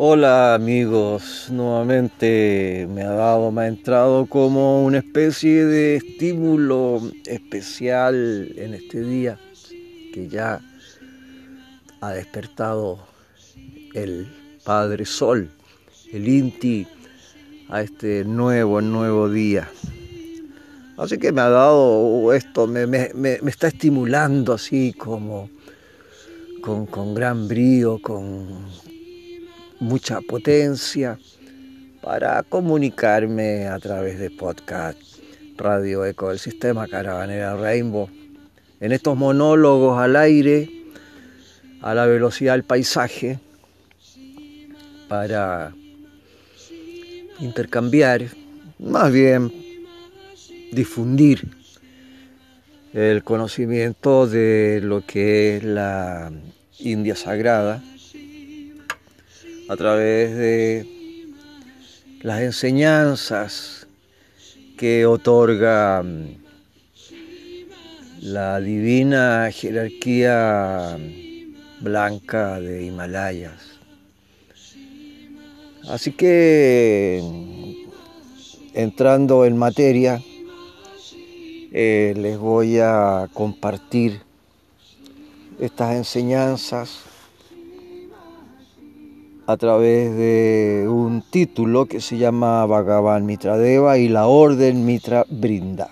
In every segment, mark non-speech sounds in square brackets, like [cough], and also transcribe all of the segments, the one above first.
Hola amigos, nuevamente me ha dado, me ha entrado como una especie de estímulo especial en este día que ya ha despertado el Padre Sol, el Inti, a este nuevo, nuevo día. Así que me ha dado esto, me, está estimulando así como con, con gran brío, con, mucha potencia para comunicarme a través de podcast, Radio Eco del Sistema Caravanera Rainbow, en estos monólogos al aire, a la velocidad del paisaje, para intercambiar, más bien difundir el conocimiento de lo que es la India Sagrada a través de las enseñanzas que otorga mm, la divina jerarquía blanca de Himalayas. Así que, entrando en materia, eh, les voy a compartir estas enseñanzas a través de un título que se llama Bhagavan Mitradeva y la Orden Mitra Brinda.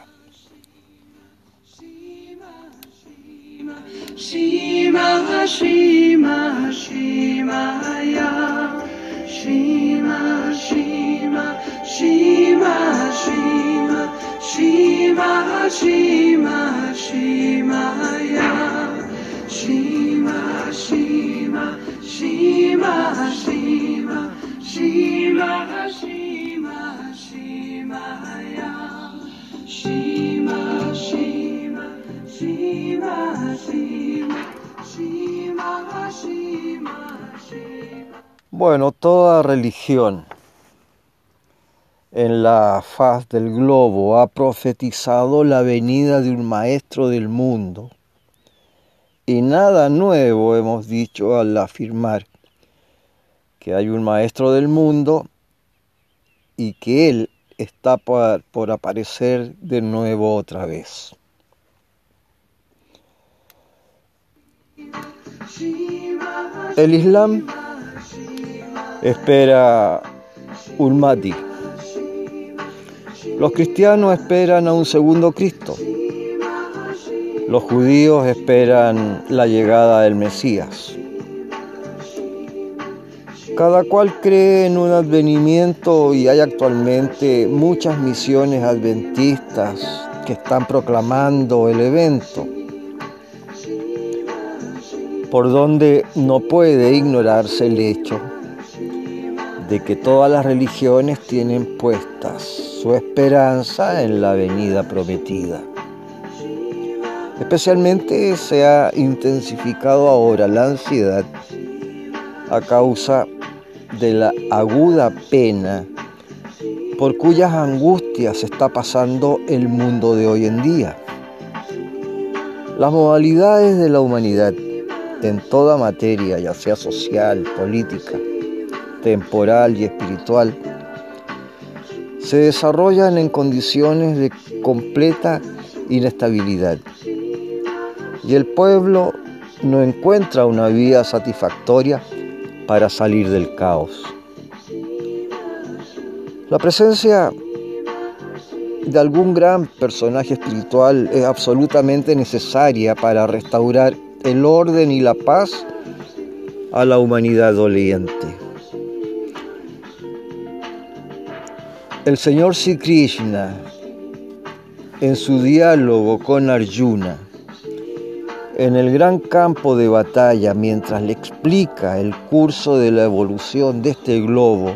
Bueno, toda religión en la faz del globo ha profetizado la venida de un maestro del mundo y nada nuevo hemos dicho al afirmar que hay un maestro del mundo y que Él está por, por aparecer de nuevo otra vez. El Islam espera un Mahdi. Los cristianos esperan a un segundo Cristo. Los judíos esperan la llegada del Mesías. Cada cual cree en un advenimiento y hay actualmente muchas misiones adventistas que están proclamando el evento, por donde no puede ignorarse el hecho de que todas las religiones tienen puestas su esperanza en la venida prometida. Especialmente se ha intensificado ahora la ansiedad a causa de la aguda pena por cuyas angustias está pasando el mundo de hoy en día. Las modalidades de la humanidad en toda materia, ya sea social, política, temporal y espiritual, se desarrollan en condiciones de completa inestabilidad y el pueblo no encuentra una vía satisfactoria para salir del caos. La presencia de algún gran personaje espiritual es absolutamente necesaria para restaurar el orden y la paz a la humanidad doliente. El señor Sri Krishna, en su diálogo con Arjuna, en el gran campo de batalla, mientras le explica el curso de la evolución de este globo,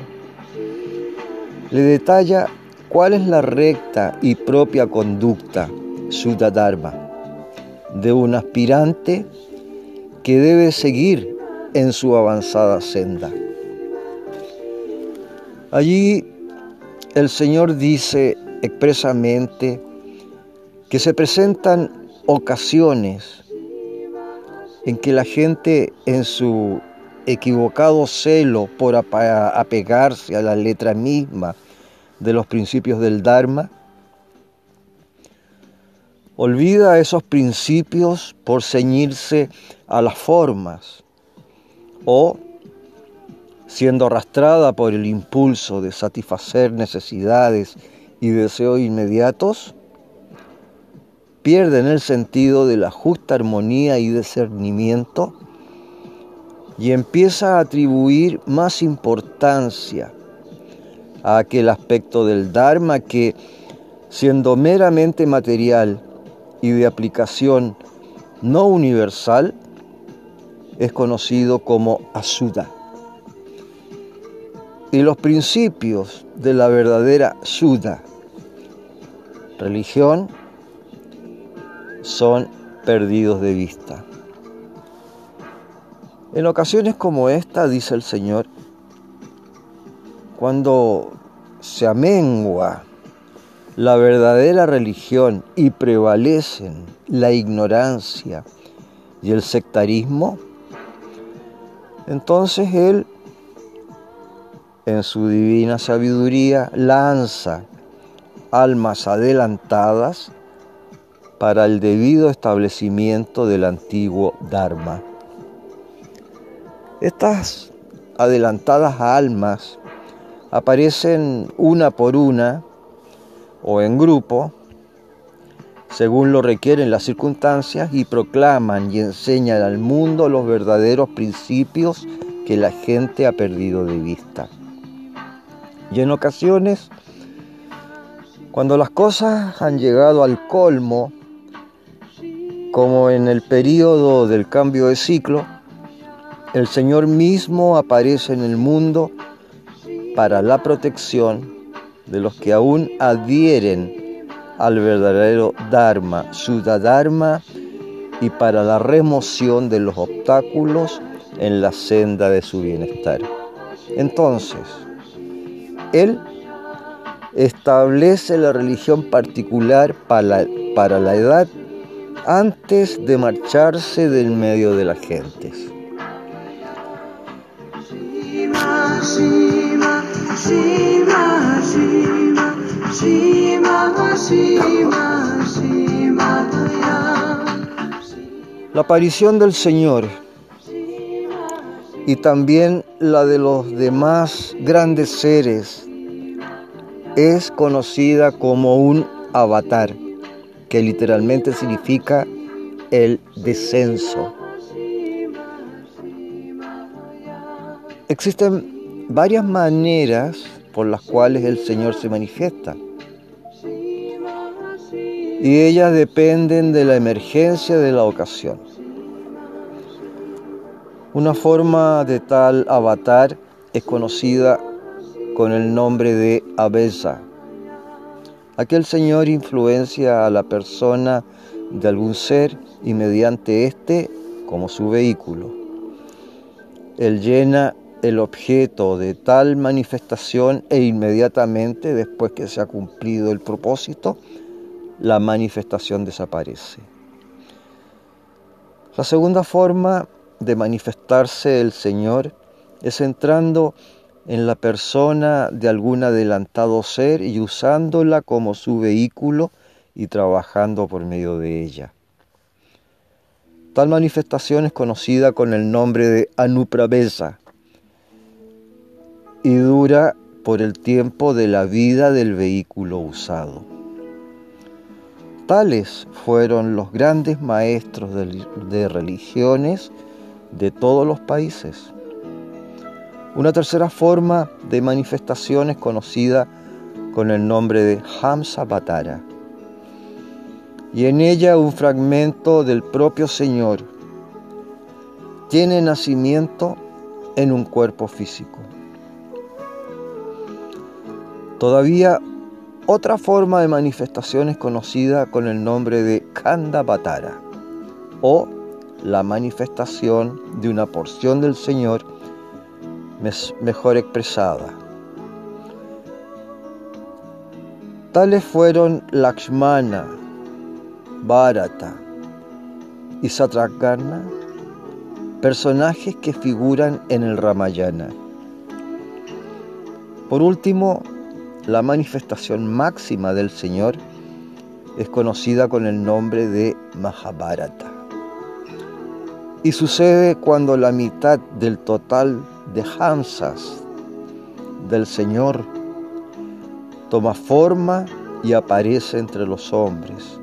le detalla cuál es la recta y propia conducta, Dharma, de un aspirante que debe seguir en su avanzada senda. Allí el Señor dice expresamente que se presentan ocasiones en que la gente en su equivocado celo por apegarse a la letra misma de los principios del Dharma, olvida esos principios por ceñirse a las formas o siendo arrastrada por el impulso de satisfacer necesidades y deseos inmediatos, pierden el sentido de la justa armonía y discernimiento y empieza a atribuir más importancia a aquel aspecto del Dharma que, siendo meramente material y de aplicación no universal, es conocido como Asuda. Y los principios de la verdadera Suda, religión, son perdidos de vista. En ocasiones como esta, dice el Señor, cuando se amengua la verdadera religión y prevalecen la ignorancia y el sectarismo, entonces Él, en su divina sabiduría, lanza almas adelantadas para el debido establecimiento del antiguo Dharma. Estas adelantadas almas aparecen una por una o en grupo, según lo requieren las circunstancias, y proclaman y enseñan al mundo los verdaderos principios que la gente ha perdido de vista. Y en ocasiones, cuando las cosas han llegado al colmo, como en el periodo del cambio de ciclo, el Señor mismo aparece en el mundo para la protección de los que aún adhieren al verdadero Dharma, Dharma, y para la remoción de los obstáculos en la senda de su bienestar. Entonces, Él establece la religión particular para para la edad antes de marcharse del medio de las gentes. La aparición del Señor y también la de los demás grandes seres es conocida como un avatar que literalmente significa el descenso. Existen varias maneras por las cuales el Señor se manifiesta. Y ellas dependen de la emergencia de la ocasión. Una forma de tal avatar es conocida con el nombre de Abesa Aquel Señor influencia a la persona de algún ser y mediante éste como su vehículo. Él llena el objeto de tal manifestación e inmediatamente después que se ha cumplido el propósito, la manifestación desaparece. La segunda forma de manifestarse el Señor es entrando en la persona de algún adelantado ser y usándola como su vehículo y trabajando por medio de ella. Tal manifestación es conocida con el nombre de Anupravesa y dura por el tiempo de la vida del vehículo usado. Tales fueron los grandes maestros de, religiones de todos los países una tercera forma de manifestación es conocida con el nombre de Hamsa Batara. Y en ella un fragmento del propio Señor tiene nacimiento en un cuerpo físico. Todavía otra forma de manifestación es conocida con el nombre de Kanda Batara o la manifestación de una porción del Señor mejor expresada. Tales fueron Lakshmana, Bharata y Satrakarna, personajes que figuran en el Ramayana. Por último, la manifestación máxima del Señor es conocida con el nombre de Mahabharata. Y sucede cuando la mitad del total de Hansas del Señor toma forma y aparece entre los hombres.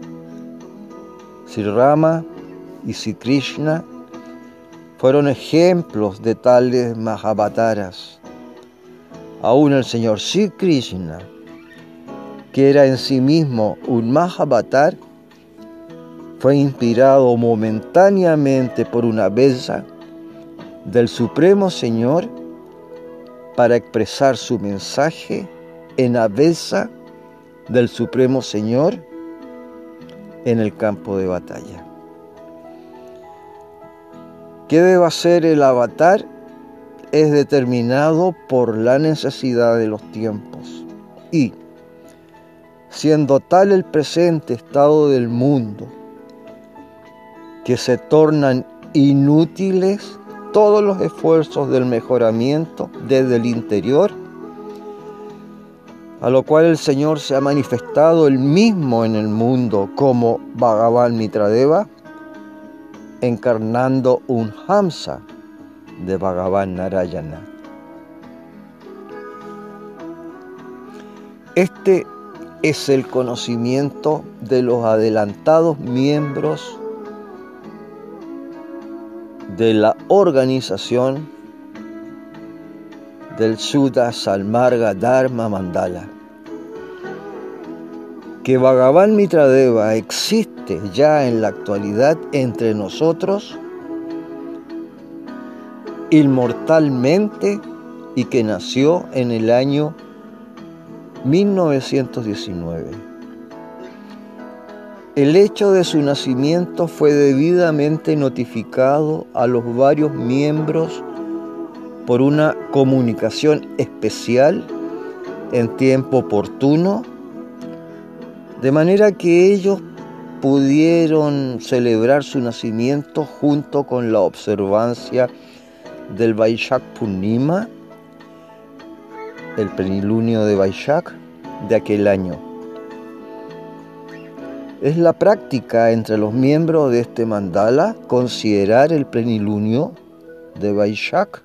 Sri Rama y Sri Krishna fueron ejemplos de tales Mahabhataras. Aún el Señor Sri Krishna, que era en sí mismo un Mahabhatar, fue inspirado momentáneamente por una bella del Supremo Señor para expresar su mensaje en avesa del Supremo Señor en el campo de batalla. ¿Qué debe hacer el avatar? Es determinado por la necesidad de los tiempos y, siendo tal el presente estado del mundo, que se tornan inútiles todos los esfuerzos del mejoramiento desde el interior, a lo cual el Señor se ha manifestado el mismo en el mundo como Bhagavan Mitradeva, encarnando un Hamsa de Bhagavan Narayana. Este es el conocimiento de los adelantados miembros de la organización del Sudha Salmarga Dharma Mandala. Que Bhagavan Mitradeva existe ya en la actualidad entre nosotros inmortalmente y que nació en el año 1919. El hecho de su nacimiento fue debidamente notificado a los varios miembros por una comunicación especial en tiempo oportuno, de manera que ellos pudieron celebrar su nacimiento junto con la observancia del Vaishak Purnima, el plenilunio de Vaishak de aquel año. Es la práctica entre los miembros de este mandala considerar el plenilunio de Vaishak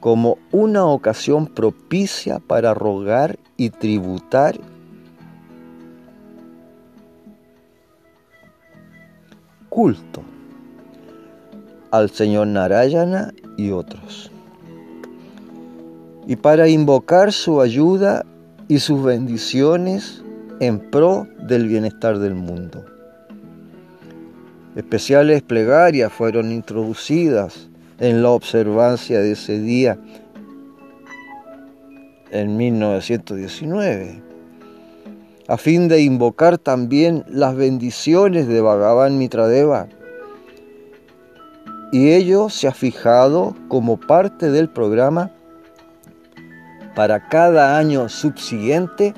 como una ocasión propicia para rogar y tributar culto al Señor Narayana y otros. Y para invocar su ayuda y sus bendiciones en pro del bienestar del mundo. Especiales plegarias fueron introducidas en la observancia de ese día en 1919, a fin de invocar también las bendiciones de Bhagavan Mitradeva. Y ello se ha fijado como parte del programa para cada año subsiguiente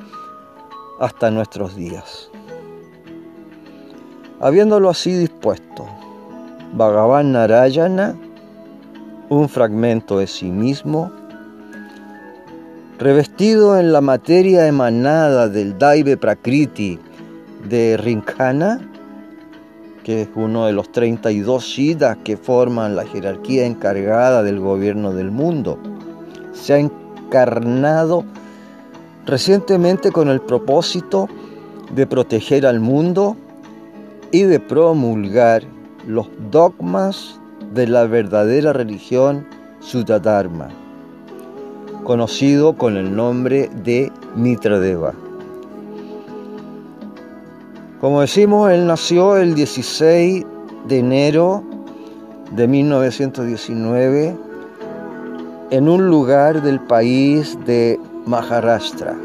hasta nuestros días. Habiéndolo así dispuesto, Bhagavan Narayana un fragmento de sí mismo, revestido en la materia emanada del Daive Prakriti de Rinkana, que es uno de los 32 Siddhas que forman la jerarquía encargada del gobierno del mundo. Se ha encarnado recientemente con el propósito de proteger al mundo y de promulgar los dogmas de la verdadera religión Sudadharma, conocido con el nombre de Mitradeva. Como decimos, él nació el 16 de enero de 1919 en un lugar del país de Maharashtra.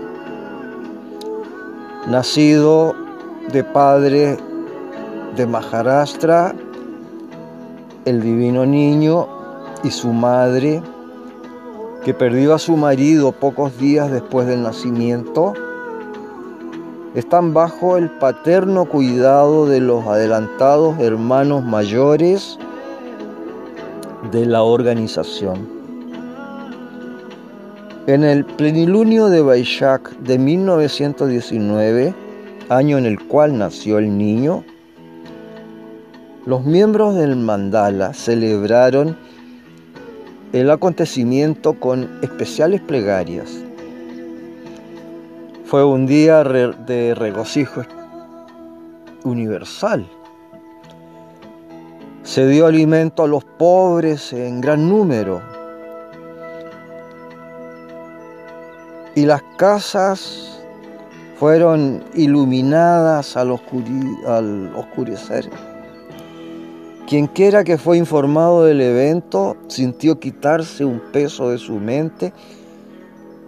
Nacido de padre de Maharashtra el divino niño y su madre, que perdió a su marido pocos días después del nacimiento, están bajo el paterno cuidado de los adelantados hermanos mayores de la organización. En el plenilunio de Baishak de 1919, año en el cual nació el niño, los miembros del mandala celebraron el acontecimiento con especiales plegarias. Fue un día de regocijo universal. Se dio alimento a los pobres en gran número. Y las casas fueron iluminadas al, oscurecer. Quienquiera que fue informado del evento sintió quitarse un peso de su mente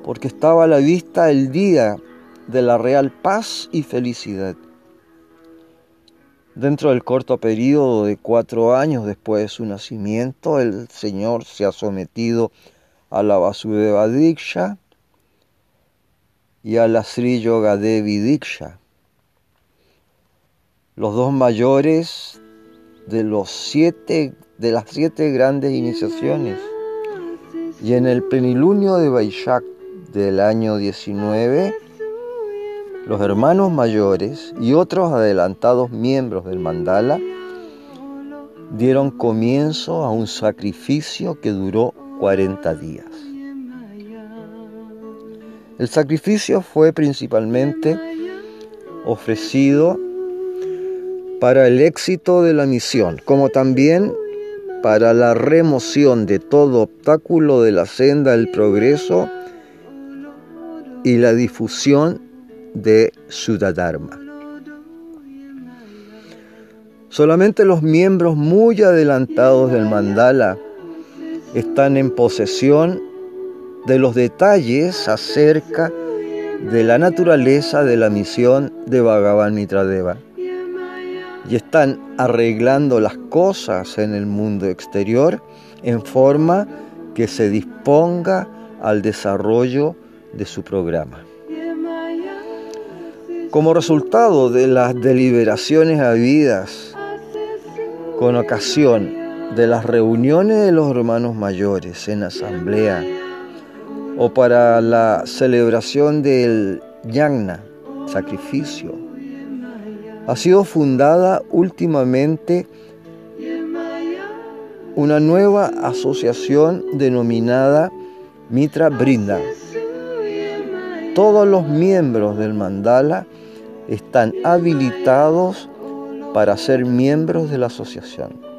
porque estaba a la vista el día de la real paz y felicidad. Dentro del corto periodo de cuatro años después de su nacimiento, el Señor se ha sometido a la Vasudeva Diksha y a la Sri Yoga Devi Diksha. Los dos mayores de, los siete, de las siete grandes iniciaciones. Y en el plenilunio de Vaishak del año 19, los hermanos mayores y otros adelantados miembros del mandala dieron comienzo a un sacrificio que duró 40 días. El sacrificio fue principalmente ofrecido para el éxito de la misión, como también para la remoción de todo obstáculo de la senda del progreso y la difusión de Sudadharma. Solamente los miembros muy adelantados del mandala están en posesión de los detalles acerca de la naturaleza de la misión de Bhagavan Mitradeva y están arreglando las cosas en el mundo exterior en forma que se disponga al desarrollo de su programa. Como resultado de las deliberaciones habidas con ocasión de las reuniones de los hermanos mayores en asamblea o para la celebración del yagna, sacrificio, ha sido fundada últimamente una nueva asociación denominada Mitra Brinda. Todos los miembros del mandala están habilitados para ser miembros de la asociación.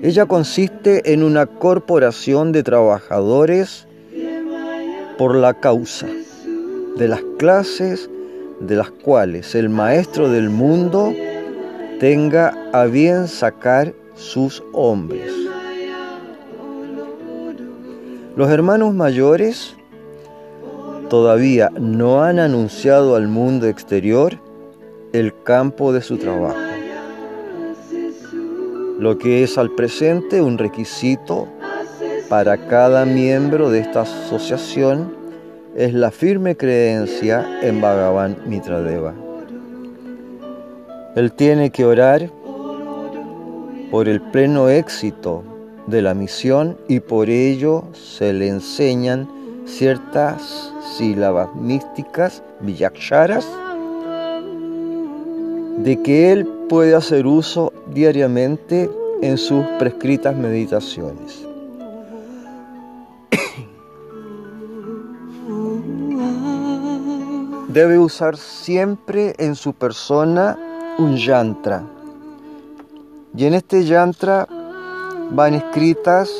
Ella consiste en una corporación de trabajadores por la causa de las clases de las cuales el Maestro del mundo tenga a bien sacar sus hombres. Los hermanos mayores todavía no han anunciado al mundo exterior el campo de su trabajo, lo que es al presente un requisito para cada miembro de esta asociación es la firme creencia en Bhagavan Mitradeva. Él tiene que orar por el pleno éxito de la misión y por ello se le enseñan ciertas sílabas místicas, villaksharas, de que él puede hacer uso diariamente en sus prescritas meditaciones. [coughs] Debe usar siempre en su persona un yantra. Y en este yantra van escritas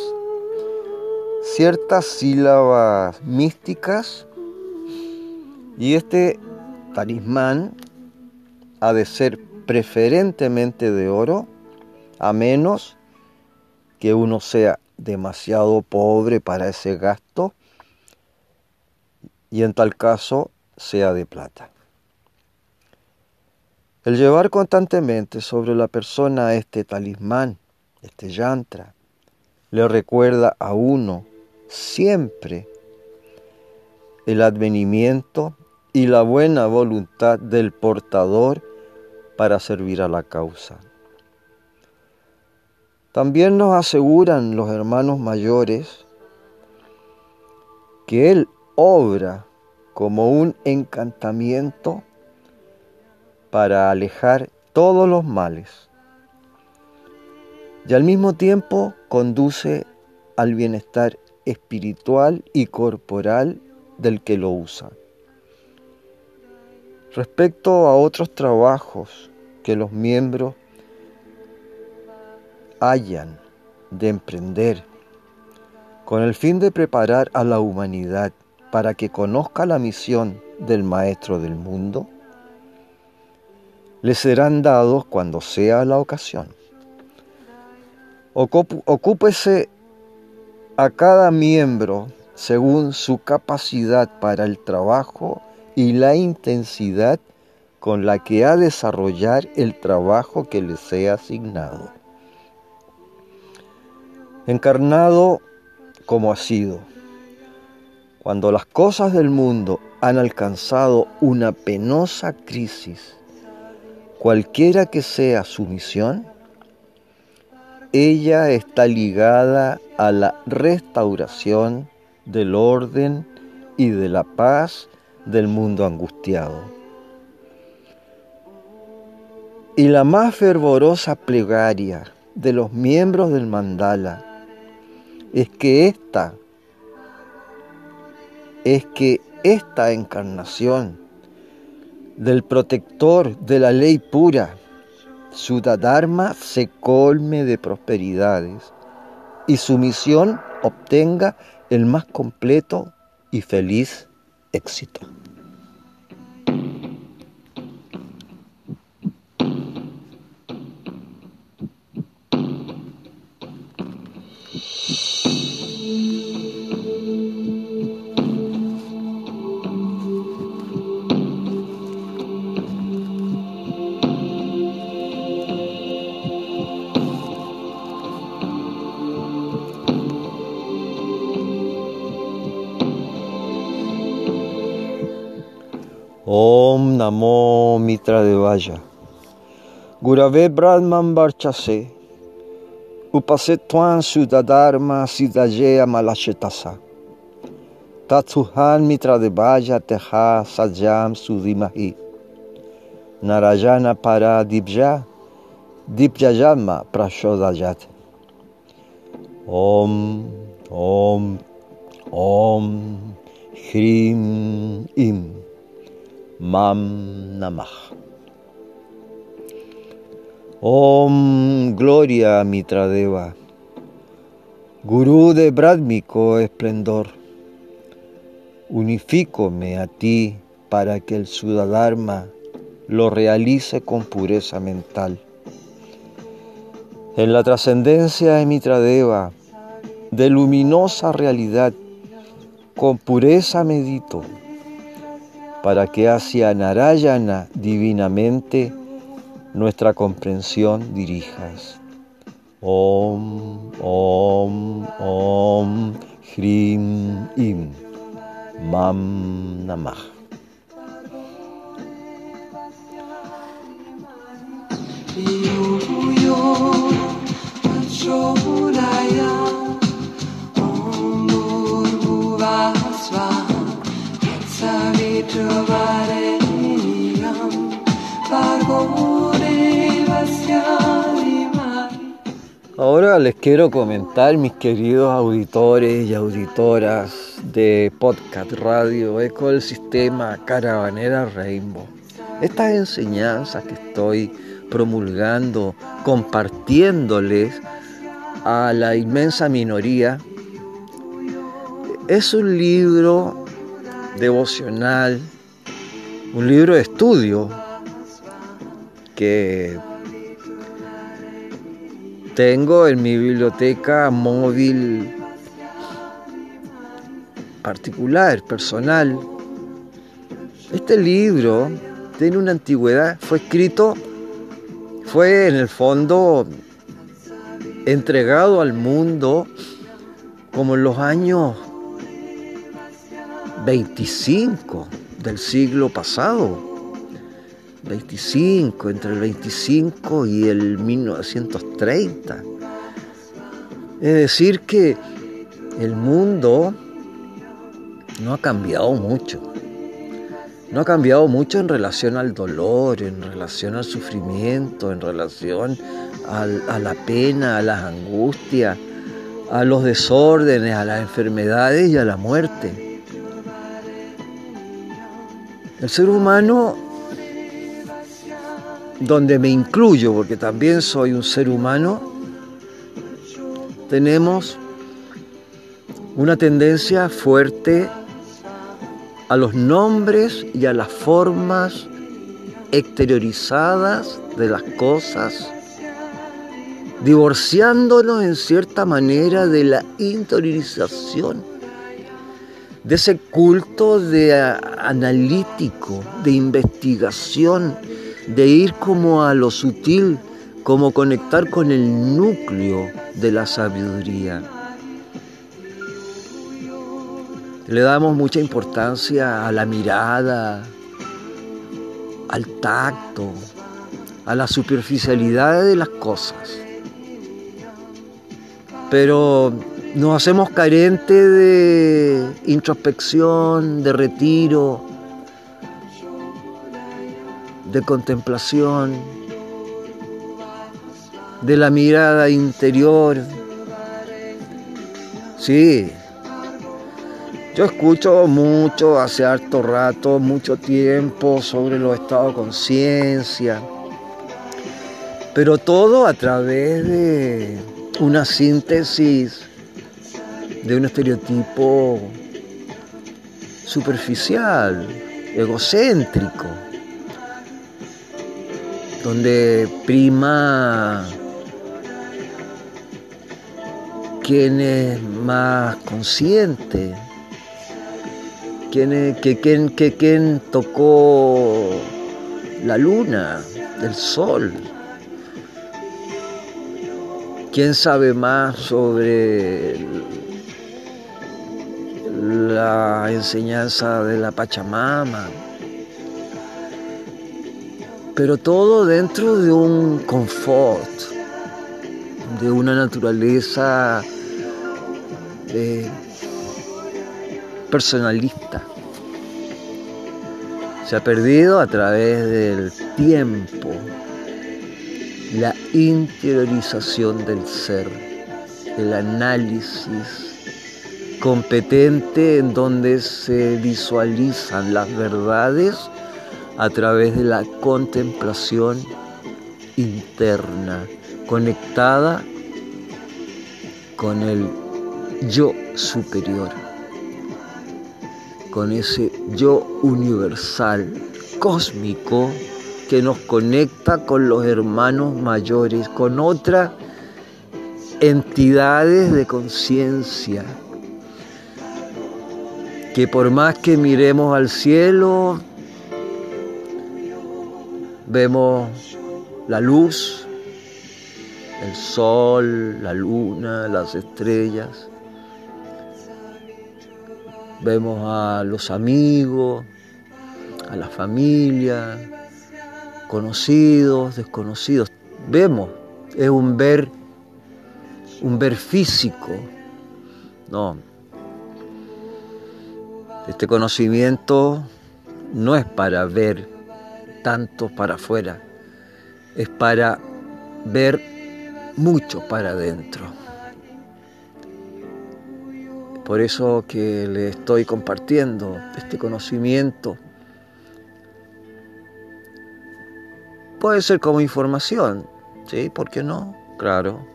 ciertas sílabas místicas y este talismán ha de ser preferentemente de oro, a menos que uno sea demasiado pobre para ese gasto y en tal caso sea de plata. El llevar constantemente sobre la persona este talismán, este yantra, le recuerda a uno siempre el advenimiento y la buena voluntad del portador para servir a la causa. También nos aseguran los hermanos mayores que Él obra como un encantamiento para alejar todos los males y al mismo tiempo conduce al bienestar espiritual y corporal del que lo usa. Respecto a otros trabajos que los miembros hayan de emprender con el fin de preparar a la humanidad para que conozca la misión del Maestro del mundo, le serán dados cuando sea la ocasión. Ocúpese a cada miembro según su capacidad para el trabajo y la intensidad con la que ha de desarrollar el trabajo que le sea asignado. Encarnado como ha sido, cuando las cosas del mundo han alcanzado una penosa crisis, cualquiera que sea su misión, ella está ligada a la restauración del orden y de la paz del mundo angustiado. Y la más fervorosa plegaria de los miembros del mandala es que esta es que esta encarnación del protector de la ley pura su Dharma se colme de prosperidades y su misión obtenga el más completo y feliz éxito. Om Namo Mitra Devaya. Gurave Brahman Barchase. Upasetwan Sudadharma Siddhajeya Malachetasa. Tatsuhan Mitra Devaya Teha Sajam Sudimahi. Narayana Para Dibja. Dibjayama Prashodajat. Om, Om, Om, Hrim, Im. Mam Namah. Om Gloria Mitradeva, Gurú de brádmico esplendor, unifícome a ti para que el Sudadharma lo realice con pureza mental. En la trascendencia de Mitradeva, de luminosa realidad, con pureza medito para que hacia Narayana divinamente nuestra comprensión dirijas. Om, Om, Om, Hrim, Im, Mam Namah. Ahora les quiero comentar, mis queridos auditores y auditoras de Podcast Radio Eco del Sistema Caravanera Rainbow. Estas enseñanzas que estoy promulgando, compartiéndoles a la inmensa minoría, es un libro devocional, un libro de estudio que tengo en mi biblioteca móvil particular, personal. Este libro tiene una antigüedad, fue escrito, fue en el fondo entregado al mundo como en los años 25 del siglo pasado. 25, entre el 25 y el 1930. Es decir, que el mundo no ha cambiado mucho. No ha cambiado mucho en relación al dolor, en relación al sufrimiento, en relación a la pena, a las angustias, a los desórdenes, a las enfermedades y a la muerte. El ser humano, donde me incluyo, porque también soy un ser humano, tenemos una tendencia fuerte a los nombres y a las formas exteriorizadas de las cosas, divorciándonos en cierta manera de la interiorización, de ese culto de analítico, de investigación, de ir como a lo sutil, como conectar con el núcleo de la sabiduría. Le damos mucha importancia a la mirada, al tacto, a la superficialidad de las cosas. Pero nos hacemos carentes de introspección, de retiro, de contemplación, de la mirada interior. Sí, yo escucho mucho, hace harto rato, mucho tiempo sobre los estados de conciencia, pero todo a través de una síntesis de un estereotipo superficial, egocéntrico, donde prima quien es más consciente, ¿Quién, que, quién, que, quién tocó la luna, el sol? ¿Quién sabe más sobre la enseñanza de la Pachamama? Pero todo dentro de un confort, de una naturaleza de personalista. Se ha perdido a través del tiempo la interiorización del ser, el análisis competente en donde se visualizan las verdades a través de la contemplación interna, conectada con el yo superior con ese yo universal, cósmico, que nos conecta con los hermanos mayores, con otras entidades de conciencia, que por más que miremos al cielo, vemos la luz, el sol, la luna, las estrellas, Vemos a los amigos, a la familia, conocidos, desconocidos. Vemos, es un ver, un ver físico. No. Este conocimiento no es para ver tanto para afuera, es para ver mucho para adentro. Por eso que le estoy compartiendo este conocimiento. Puede ser como información, ¿sí? ¿Por qué no? Claro.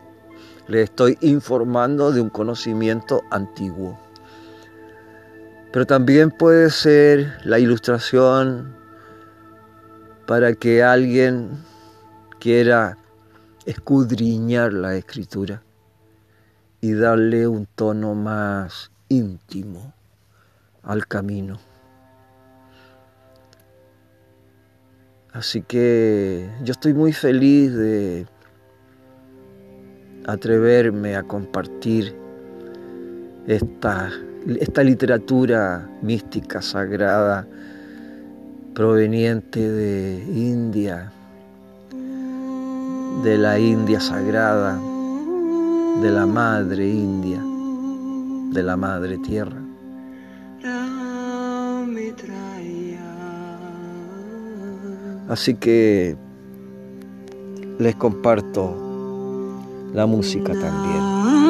Le estoy informando de un conocimiento antiguo. Pero también puede ser la ilustración para que alguien quiera escudriñar la escritura y darle un tono más íntimo al camino. Así que yo estoy muy feliz de atreverme a compartir esta, esta literatura mística, sagrada, proveniente de India, de la India sagrada de la madre India, de la madre tierra. Así que les comparto la música también.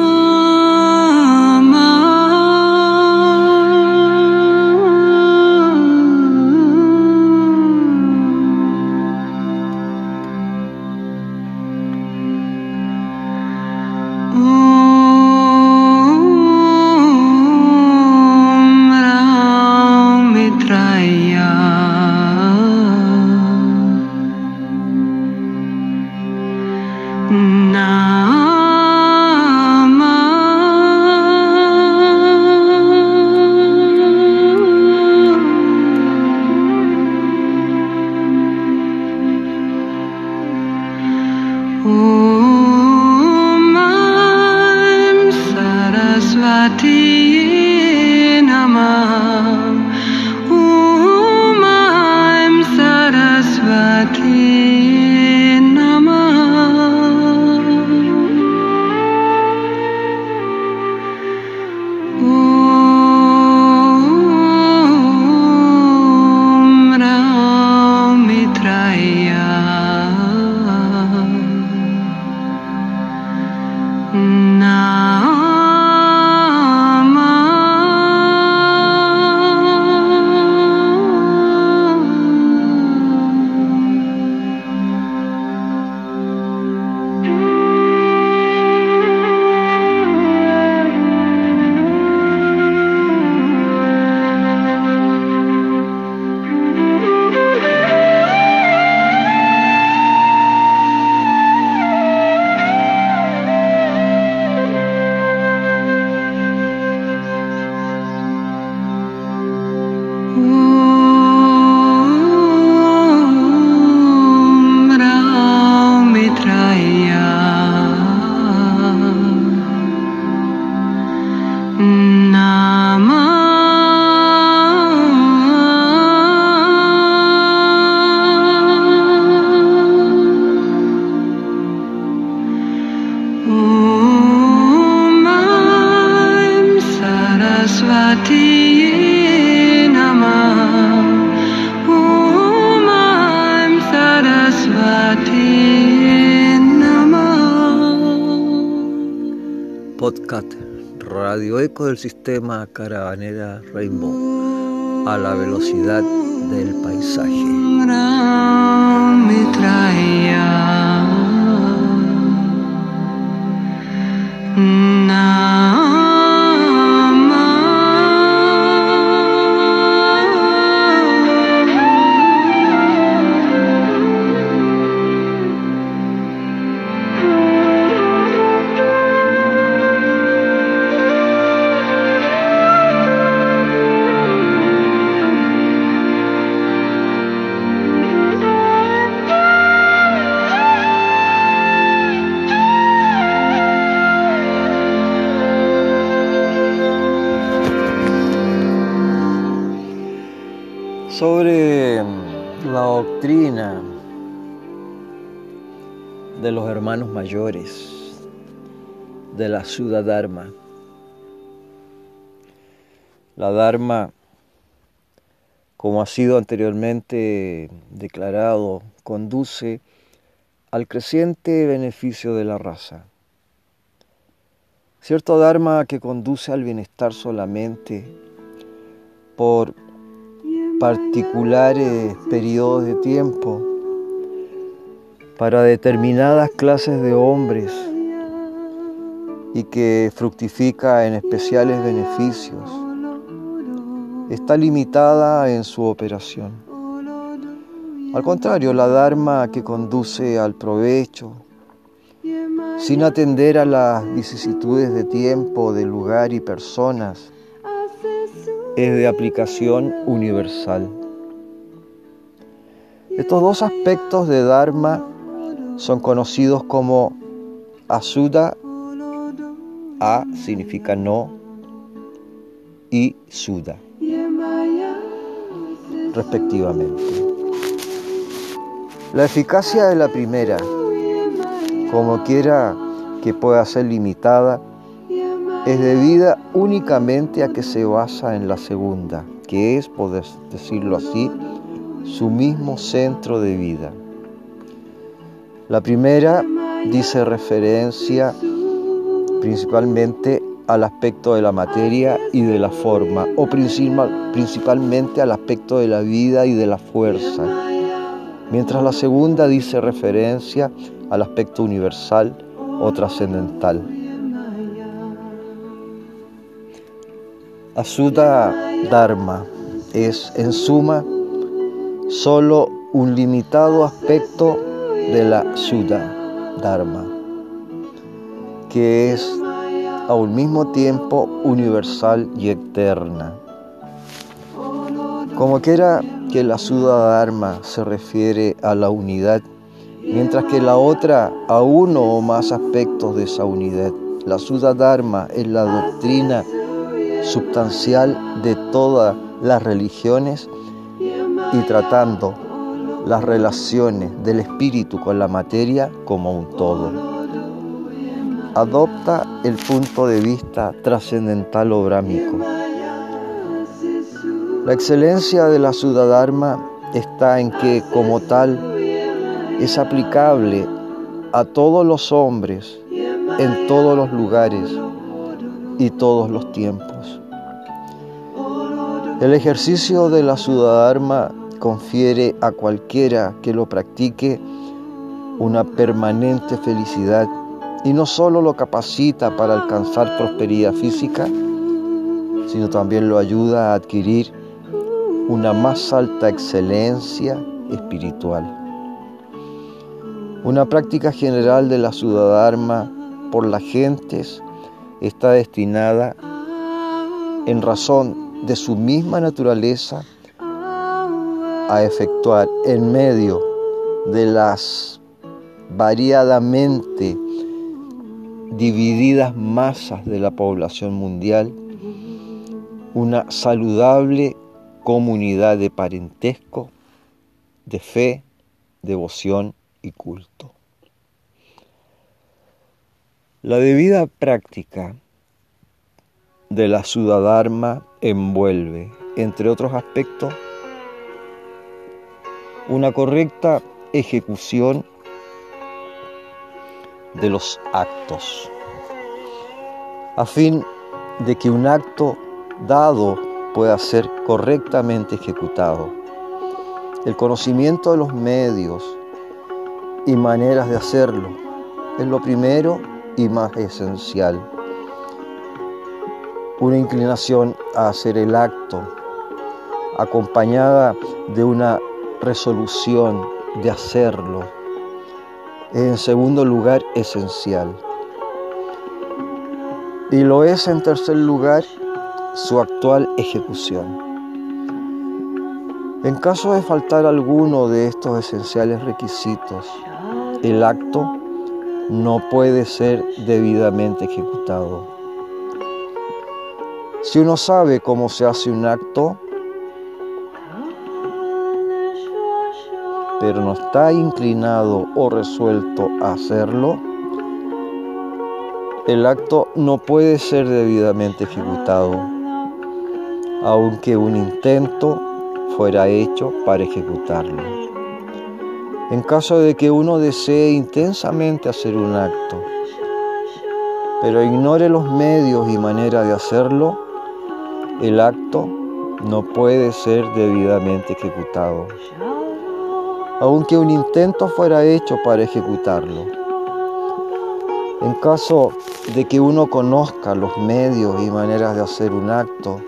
Sistema Caravanera Rainbow a la velocidad del paisaje. Mayores de la Sudha Dharma. La Dharma, como ha sido anteriormente declarado, conduce al creciente beneficio de la raza. Cierto Dharma que conduce al bienestar solamente por particulares periodos de tiempo para determinadas clases de hombres y que fructifica en especiales beneficios, está limitada en su operación. Al contrario, la Dharma que conduce al provecho, sin atender a las vicisitudes de tiempo, de lugar y personas, es de aplicación universal. Estos dos aspectos de Dharma son conocidos como Asuda, A significa no, y Suda, respectivamente. La eficacia de la primera, como quiera que pueda ser limitada es debida únicamente a que se basa en la segunda, que es, por decirlo así, su mismo centro de vida. La primera dice referencia principalmente al aspecto de la materia y de la forma, o principalmente al aspecto de la vida y de la fuerza, mientras la segunda dice referencia al aspecto universal o trascendental. Asuta Dharma es, en suma, solo un limitado aspecto de la Shuddha Dharma, que es a un mismo tiempo universal y eterna. Como quiera que la Shuddha Dharma se refiere a la unidad, mientras que la otra a uno o más aspectos de esa unidad. La Shuddha Dharma es la doctrina sustancial de todas las religiones y tratando las relaciones del espíritu con la materia como un todo. Adopta el punto de vista trascendental o brámico. La excelencia de la Sudadharma está en que, como tal, es aplicable a todos los hombres, en todos los lugares y todos los tiempos. El ejercicio de la Sudadharma confiere a cualquiera que lo practique una permanente felicidad y no solo lo capacita para alcanzar prosperidad física, sino también lo ayuda a adquirir una más alta excelencia espiritual. Una práctica general de la Sudadharma por las gentes está destinada, en razón de su misma naturaleza, a efectuar en medio de las variadamente divididas masas de la población mundial una saludable comunidad de parentesco, de fe, devoción y culto. La debida práctica de la Sudadharma envuelve, entre otros aspectos, una correcta ejecución de los actos, a fin de que un acto dado pueda ser correctamente ejecutado. El conocimiento de los medios y maneras de hacerlo es lo primero y más esencial. Una inclinación a hacer el acto, acompañada de una resolución de hacerlo, en segundo lugar esencial. Y lo es en tercer lugar su actual ejecución. En caso de faltar alguno de estos esenciales requisitos, el acto no puede ser debidamente ejecutado. Si uno sabe cómo se hace un acto, pero no está inclinado o resuelto a hacerlo, el acto no puede ser debidamente ejecutado, aunque un intento fuera hecho para ejecutarlo. En caso de que uno desee intensamente hacer un acto, pero ignore los medios y manera de hacerlo, el acto no puede ser debidamente ejecutado, aunque un intento fuera hecho para ejecutarlo. En caso de que uno conozca los medios y maneras de hacer un acto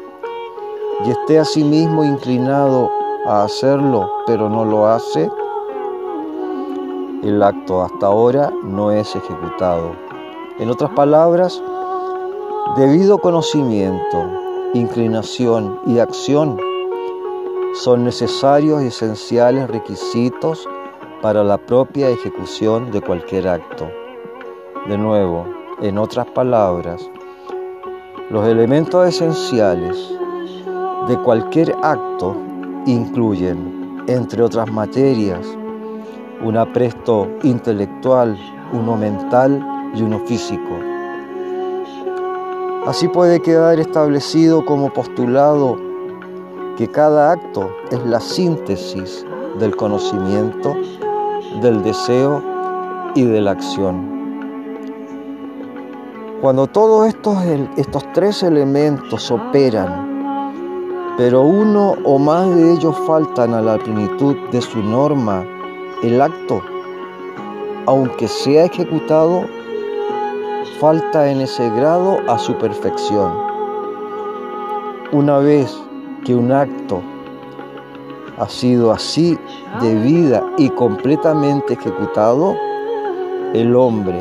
y esté a sí mismo inclinado a hacerlo, pero no lo hace, el acto hasta ahora no es ejecutado. En otras palabras, debido conocimiento, inclinación y acción son necesarios y esenciales requisitos para la propia ejecución de cualquier acto. De nuevo, en otras palabras, los elementos esenciales de cualquier acto incluyen, entre otras materias, un apresto intelectual, uno mental y uno físico. Así puede quedar establecido como postulado que cada acto es la síntesis del conocimiento, del deseo y de la acción. Cuando todos estos, estos tres elementos operan, pero uno o más de ellos faltan a la plenitud de su norma, el acto, aunque sea ejecutado, falta en ese grado a su perfección. Una vez que un acto ha sido así de vida y completamente ejecutado, el hombre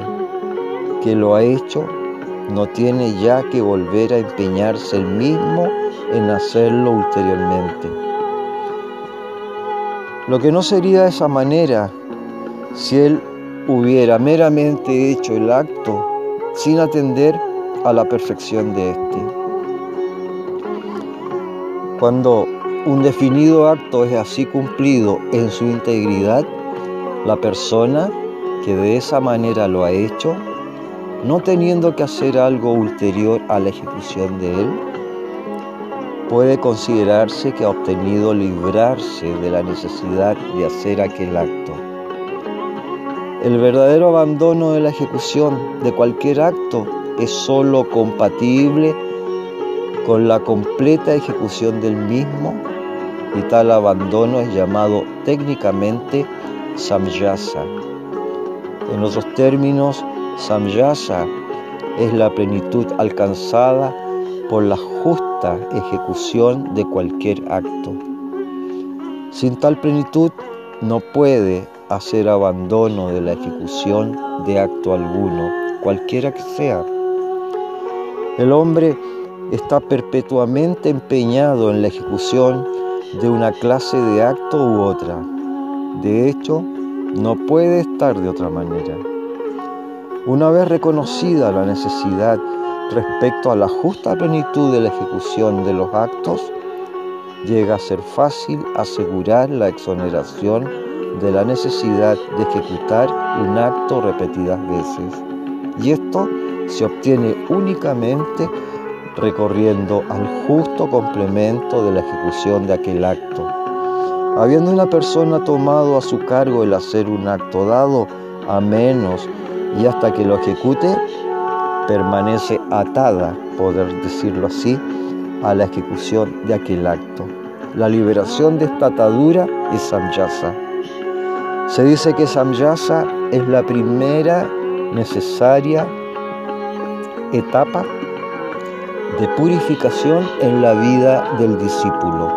que lo ha hecho no tiene ya que volver a empeñarse el mismo en hacerlo ulteriormente. Lo que no sería de esa manera si él hubiera meramente hecho el acto sin atender a la perfección de éste. Cuando un definido acto es así cumplido en su integridad, la persona que de esa manera lo ha hecho no teniendo que hacer algo ulterior a la ejecución de él, puede considerarse que ha obtenido librarse de la necesidad de hacer aquel acto. El verdadero abandono de la ejecución de cualquier acto es sólo compatible con la completa ejecución del mismo y tal abandono es llamado técnicamente samyasa. En otros términos, Samyasa es la plenitud alcanzada por la justa ejecución de cualquier acto. Sin tal plenitud no puede hacer abandono de la ejecución de acto alguno, cualquiera que sea. El hombre está perpetuamente empeñado en la ejecución de una clase de acto u otra. De hecho, no puede estar de otra manera. Una vez reconocida la necesidad respecto a la justa plenitud de la ejecución de los actos, llega a ser fácil asegurar la exoneración de la necesidad de ejecutar un acto repetidas veces. Y esto se obtiene únicamente recorriendo al justo complemento de la ejecución de aquel acto. Habiendo una persona tomado a su cargo el hacer un acto dado, a menos y hasta que lo ejecute permanece atada, poder decirlo así, a la ejecución de aquel acto. La liberación de esta atadura es samyasa. Se dice que samyasa es la primera necesaria etapa de purificación en la vida del discípulo.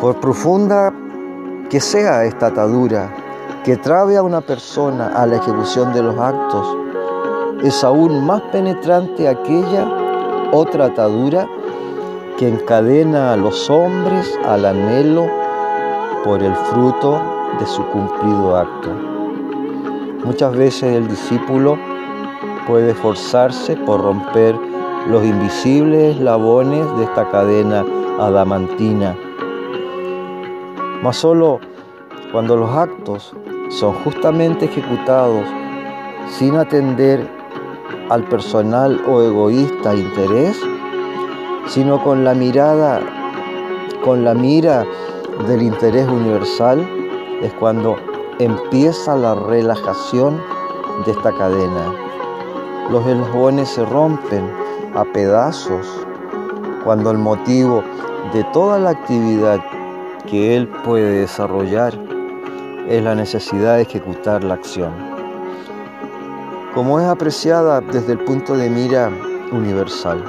Por profunda que sea esta atadura, que trabe a una persona a la ejecución de los actos, es aún más penetrante aquella otra atadura que encadena a los hombres al anhelo por el fruto de su cumplido acto. Muchas veces el discípulo puede esforzarse por romper los invisibles labones de esta cadena adamantina, mas solo cuando los actos son justamente ejecutados sin atender al personal o egoísta interés, sino con la mirada, con la mira del interés universal, es cuando empieza la relajación de esta cadena. Los eslabones se rompen a pedazos cuando el motivo de toda la actividad que él puede desarrollar es la necesidad de ejecutar la acción. Como es apreciada desde el punto de mira universal,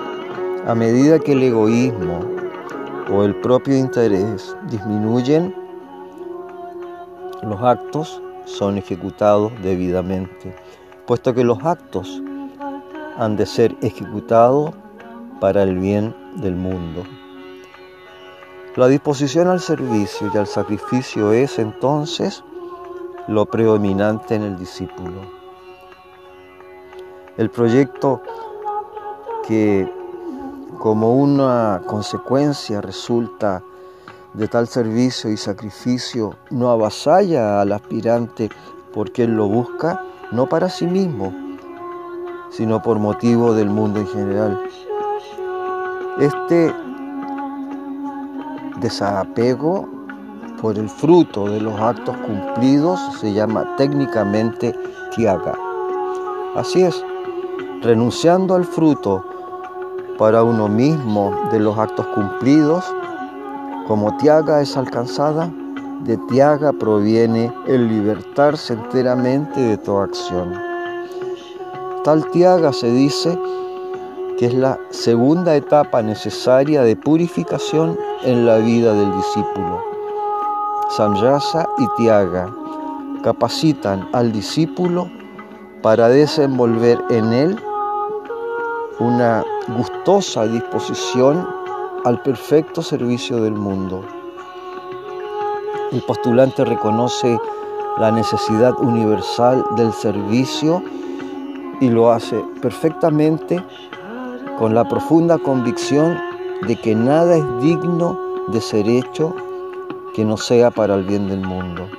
a medida que el egoísmo o el propio interés disminuyen, los actos son ejecutados debidamente, puesto que los actos han de ser ejecutados para el bien del mundo. La disposición al servicio y al sacrificio es entonces lo predominante en el discípulo. El proyecto que como una consecuencia resulta de tal servicio y sacrificio no avasalla al aspirante porque él lo busca, no para sí mismo, sino por motivo del mundo en general. Este desapego por el fruto de los actos cumplidos se llama técnicamente tiaga. Así es, renunciando al fruto para uno mismo de los actos cumplidos, como tiaga es alcanzada, de tiaga proviene el libertarse enteramente de toda acción. Tal tiaga se dice que es la segunda etapa necesaria de purificación en la vida del discípulo. Samyasa y tiaga capacitan al discípulo para desenvolver en él una gustosa disposición al perfecto servicio del mundo. El postulante reconoce la necesidad universal del servicio y lo hace perfectamente con la profunda convicción de que nada es digno de ser hecho que no sea para el bien del mundo.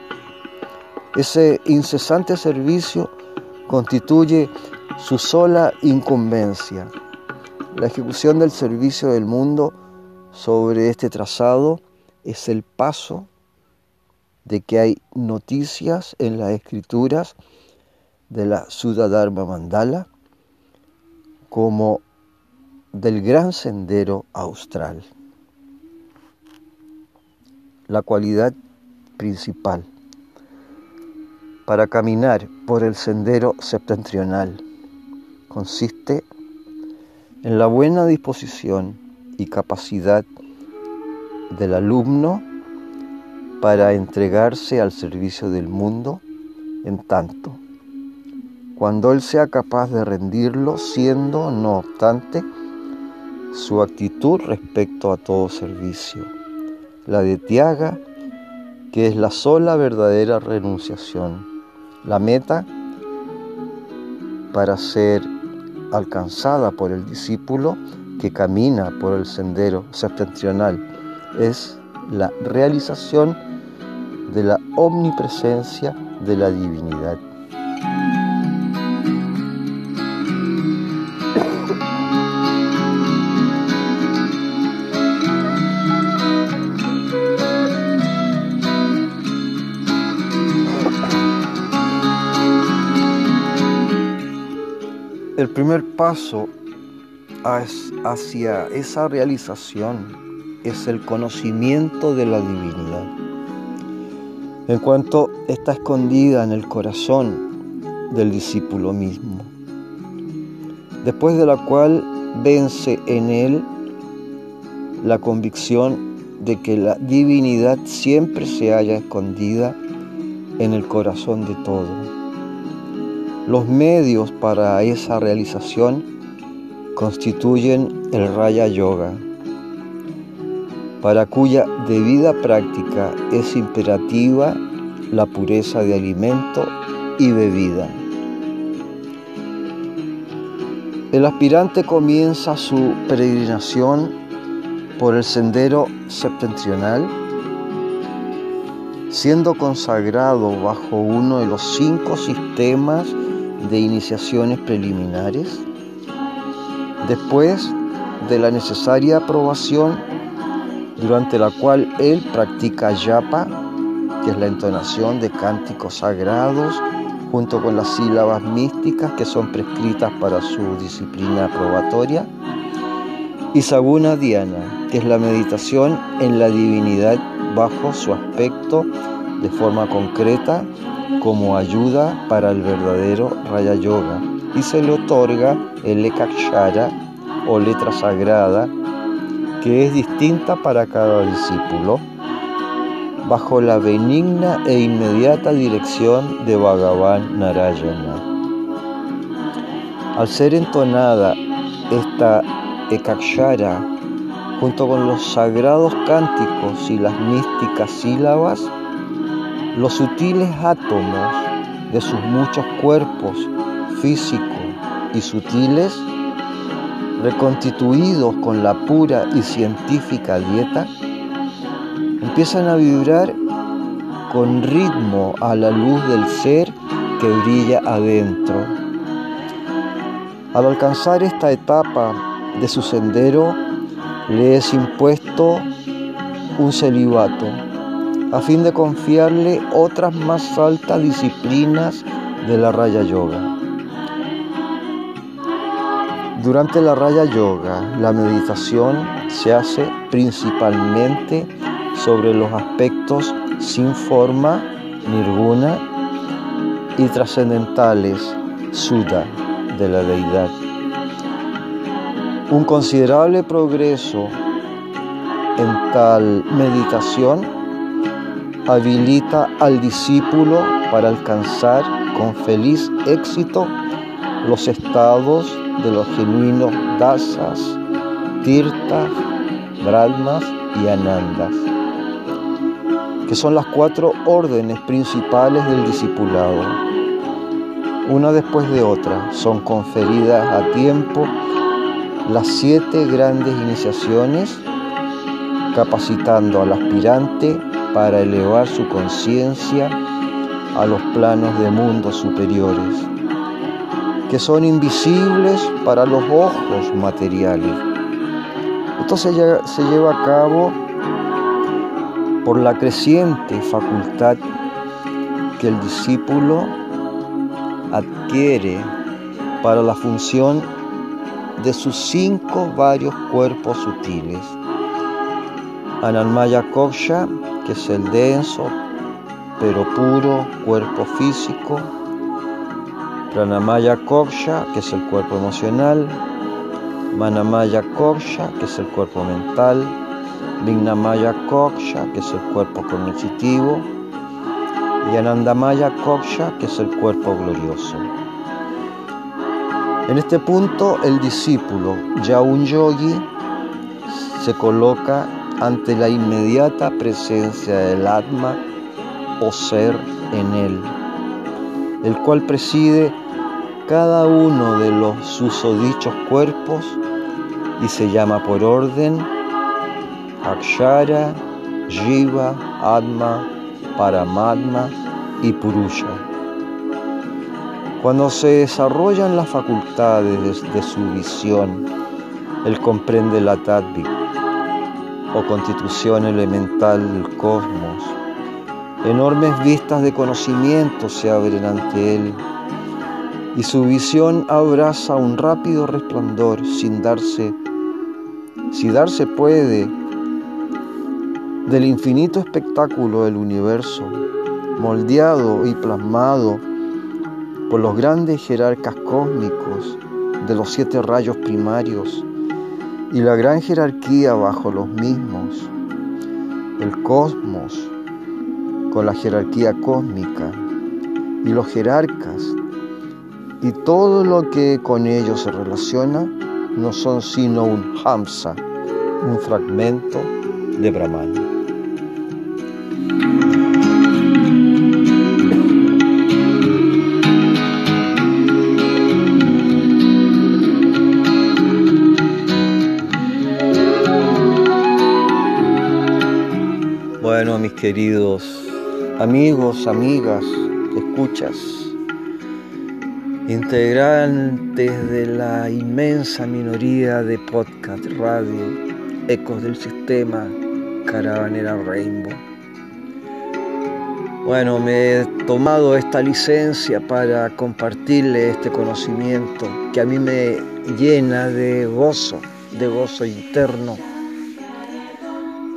Ese incesante servicio constituye su sola incumbencia. La ejecución del servicio del mundo sobre este trazado es el paso de que hay noticias en las escrituras de la Sudadharma Mandala como del gran sendero austral. La cualidad principal para caminar por el sendero septentrional consiste en la buena disposición y capacidad del alumno para entregarse al servicio del mundo en tanto, cuando él sea capaz de rendirlo, siendo, no obstante, su actitud respecto a todo servicio, la de Tiaga, que es la sola verdadera renunciación, la meta para ser alcanzada por el discípulo que camina por el sendero septentrional. Es la realización de la omnipresencia de la divinidad. Primer paso hacia esa realización es el conocimiento de la divinidad. En cuanto está escondida en el corazón del discípulo mismo, después de la cual vence en él la convicción de que la divinidad siempre se halla escondida en el corazón de todo los medios para esa realización constituyen el Raya Yoga, para cuya debida práctica es imperativa la pureza de alimento y bebida. El aspirante comienza su peregrinación por el sendero septentrional, siendo consagrado bajo uno de los cinco sistemas de iniciaciones preliminares, después de la necesaria aprobación durante la cual él practica yapa, que es la entonación de cánticos sagrados, junto con las sílabas místicas que son prescritas para su disciplina probatoria, y Saguna Diana, que es la meditación en la divinidad bajo su aspecto de forma concreta como ayuda para el verdadero Raya Yoga y se le otorga el Ekakshara o letra sagrada que es distinta para cada discípulo bajo la benigna e inmediata dirección de Bhagavan Narayana. Al ser entonada esta Ekakshara junto con los sagrados cánticos y las místicas sílabas, los sutiles átomos de sus muchos cuerpos físicos y sutiles, reconstituidos con la pura y científica dieta, empiezan a vibrar con ritmo a la luz del ser que brilla adentro. Al alcanzar esta etapa de su sendero, le es impuesto un celibato, a fin de confiarle otras más altas disciplinas de la Raya Yoga. Durante la Raya Yoga, la meditación se hace principalmente sobre los aspectos sin forma, nirguna, y trascendentales, sudha, de la deidad. Un considerable progreso en tal meditación habilita al discípulo para alcanzar con feliz éxito los estados de los genuinos dasas, tirtas, brahmas y anandas, que son las cuatro órdenes principales del discipulado. Una después de otra son conferidas a tiempo las siete grandes iniciaciones, capacitando al aspirante para elevar su conciencia a los planos de mundos superiores, que son invisibles para los ojos materiales. Esto se lleva a cabo por la creciente facultad que el discípulo adquiere para la función de sus cinco varios cuerpos sutiles. Ananmaya Koksha, que es el denso pero puro cuerpo físico. Pranamaya Koksha, que es el cuerpo emocional. Manamaya Koksha, que es el cuerpo mental. Vignamaya Koksha, que es el cuerpo cognitivo. Y Anandamaya Koksha, que es el cuerpo glorioso. En este punto el discípulo, ya un yogi, se coloca ante la inmediata presencia del Atma o ser en él, el cual preside cada uno de los susodichos cuerpos y se llama por orden Akshara, Jiva, Atma, Paramatma y Purusha. Cuando se desarrollan las facultades de su visión, él comprende la Tattva o constitución elemental del cosmos. Enormes vistas de conocimiento se abren ante él y su visión abraza un rápido resplandor sin darse, si darse puede, del infinito espectáculo del universo, moldeado y plasmado por los grandes jerarcas cósmicos de los siete rayos primarios y la gran jerarquía bajo los mismos, el cosmos con la jerarquía cósmica y los jerarcas y todo lo que con ellos se relaciona no son sino un hamsa, un fragmento de Brahman. Queridos amigos, amigas, escuchas, integrantes de la inmensa minoría de podcast radio, ecos del sistema Caravanera Rainbow. Bueno, me he tomado esta licencia para compartirle este conocimiento que a mí me llena de gozo, de gozo interno.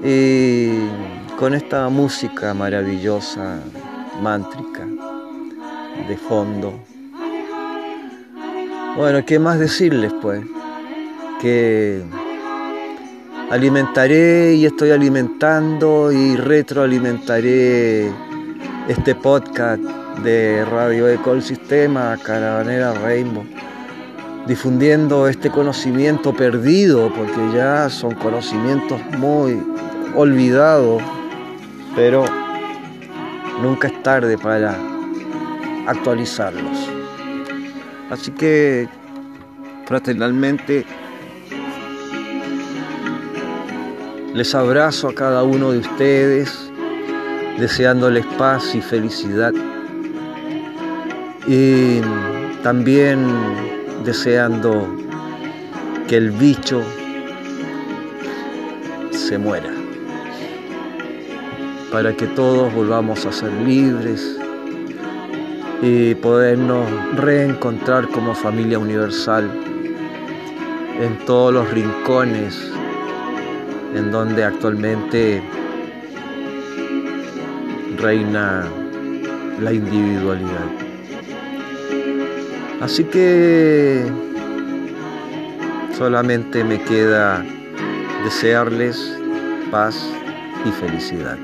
Y con esta música maravillosa, mántrica, de fondo. Bueno, ¿qué más decirles pues? Que alimentaré y estoy alimentando y retroalimentaré este podcast de Radio Ecol Sistema Caravanera Rainbow, difundiendo este conocimiento perdido, porque ya son conocimientos muy olvidados pero nunca es tarde para actualizarlos. Así que fraternalmente les abrazo a cada uno de ustedes, deseándoles paz y felicidad. y también deseando que el bicho se muera, para que todos volvamos a ser libres y podernos reencontrar como familia universal en todos los rincones en donde actualmente reina la individualidad. Así que solamente me queda desearles paz y felicidad.